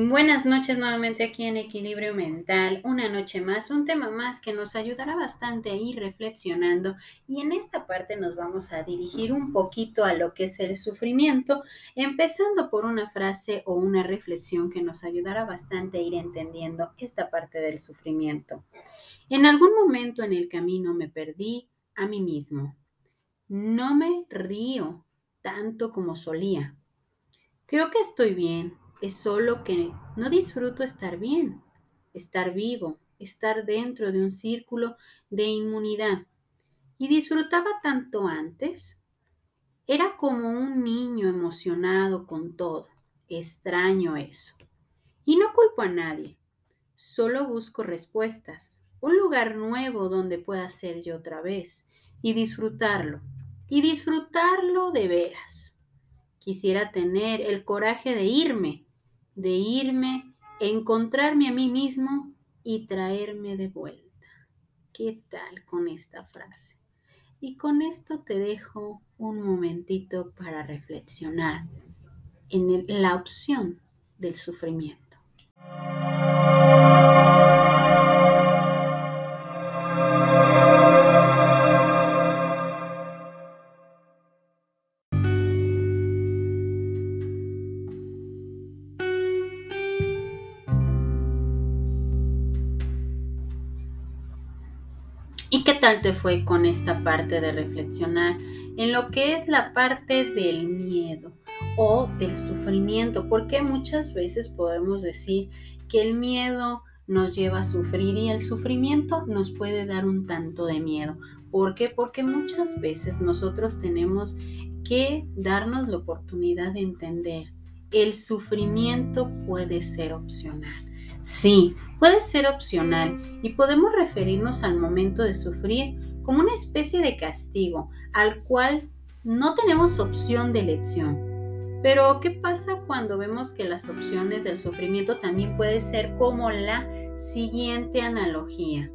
Buenas noches nuevamente aquí en Equilibrio Mental, una noche más, un tema más que nos ayudará bastante a ir reflexionando y en esta parte nos vamos a dirigir un poquito a lo que es el sufrimiento, empezando por una frase o una reflexión que nos ayudará bastante a ir entendiendo esta parte del sufrimiento. En algún momento en el camino me perdí a mí mismo. No me río tanto como solía. Creo que estoy bien es solo que no disfruto estar bien, estar vivo, estar dentro de un círculo de inmunidad. Y disfrutaba tanto antes. Era como un niño emocionado con todo. Extraño eso. Y no culpo a nadie. Solo busco respuestas. Un lugar nuevo donde pueda ser yo otra vez. Y disfrutarlo. Y disfrutarlo de veras. Quisiera tener el coraje de irme de irme, encontrarme a mí mismo y traerme de vuelta. ¿Qué tal con esta frase? Y con esto te dejo un momentito para reflexionar en la opción del sufrimiento. Qué tal te fue con esta parte de reflexionar en lo que es la parte del miedo o del sufrimiento? Porque muchas veces podemos decir que el miedo nos lleva a sufrir y el sufrimiento nos puede dar un tanto de miedo. ¿Por qué? Porque muchas veces nosotros tenemos que darnos la oportunidad de entender. El sufrimiento puede ser opcional. Sí, puede ser opcional y podemos referirnos al momento de sufrir como una especie de castigo al cual no tenemos opción de elección. Pero, ¿qué pasa cuando vemos que las opciones del sufrimiento también puede ser como la siguiente analogía?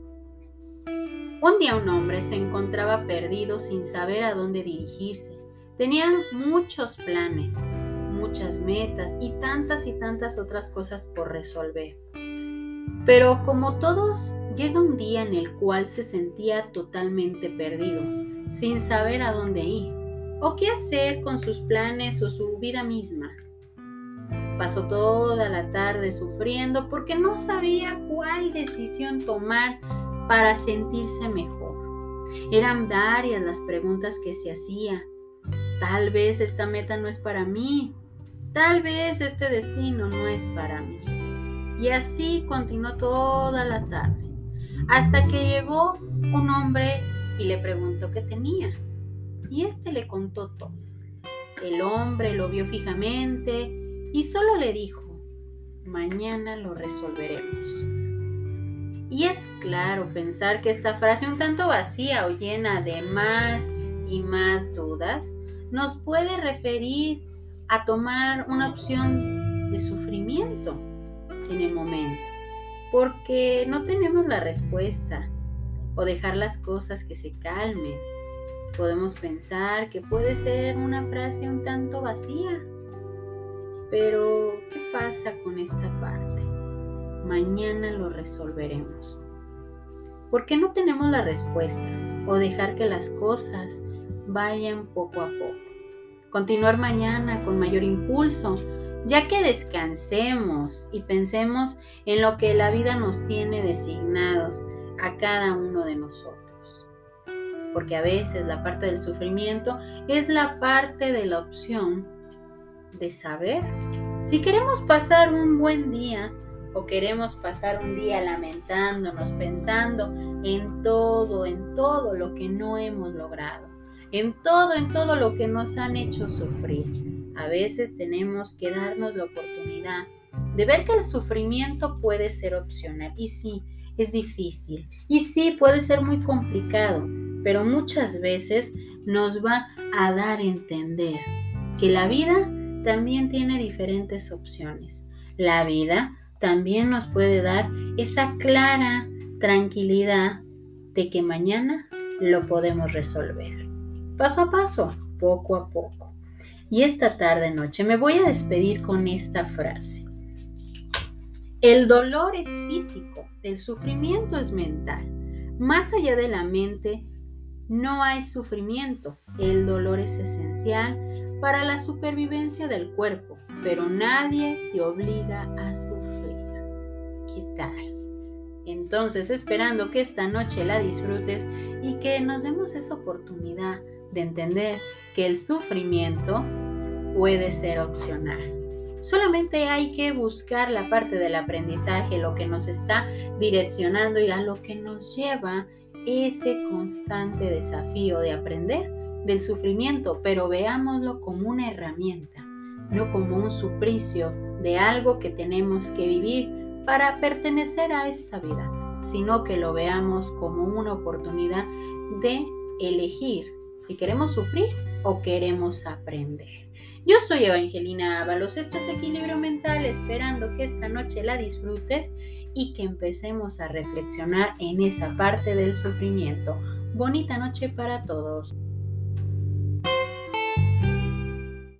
Un día un hombre se encontraba perdido sin saber a dónde dirigirse. Tenía muchos planes, muchas metas y tantas y tantas otras cosas por resolver. Pero como todos, llega un día en el cual se sentía totalmente perdido, sin saber a dónde ir o qué hacer con sus planes o su vida misma. Pasó toda la tarde sufriendo porque no sabía cuál decisión tomar para sentirse mejor. Eran varias las preguntas que se hacía. Tal vez esta meta no es para mí. Tal vez este destino no es para mí. Y así continuó toda la tarde, hasta que llegó un hombre y le preguntó qué tenía. Y éste le contó todo. El hombre lo vio fijamente y solo le dijo, mañana lo resolveremos. Y es claro pensar que esta frase un tanto vacía o llena de más y más dudas nos puede referir a tomar una opción de sufrimiento en el momento, porque no tenemos la respuesta o dejar las cosas que se calmen. Podemos pensar que puede ser una frase un tanto vacía, pero ¿qué pasa con esta parte? Mañana lo resolveremos. ¿Por qué no tenemos la respuesta o dejar que las cosas vayan poco a poco? Continuar mañana con mayor impulso ya que descansemos y pensemos en lo que la vida nos tiene designados a cada uno de nosotros. Porque a veces la parte del sufrimiento es la parte de la opción de saber si queremos pasar un buen día o queremos pasar un día lamentándonos, pensando en todo, en todo lo que no hemos logrado, en todo, en todo lo que nos han hecho sufrir. A veces tenemos que darnos la oportunidad de ver que el sufrimiento puede ser opcional. Y sí, es difícil. Y sí, puede ser muy complicado. Pero muchas veces nos va a dar a entender que la vida también tiene diferentes opciones. La vida también nos puede dar esa clara tranquilidad de que mañana lo podemos resolver. Paso a paso, poco a poco. Y esta tarde noche me voy a despedir con esta frase. El dolor es físico, el sufrimiento es mental. Más allá de la mente, no hay sufrimiento. El dolor es esencial para la supervivencia del cuerpo, pero nadie te obliga a sufrir. ¿Qué tal? Entonces, esperando que esta noche la disfrutes y que nos demos esa oportunidad de entender que el sufrimiento puede ser opcional. Solamente hay que buscar la parte del aprendizaje, lo que nos está direccionando y a lo que nos lleva ese constante desafío de aprender del sufrimiento, pero veámoslo como una herramienta, no como un suplicio de algo que tenemos que vivir para pertenecer a esta vida, sino que lo veamos como una oportunidad de elegir si queremos sufrir o queremos aprender. Yo soy Evangelina Ábalos, esto es Equilibrio Mental, esperando que esta noche la disfrutes y que empecemos a reflexionar en esa parte del sufrimiento. Bonita noche para todos.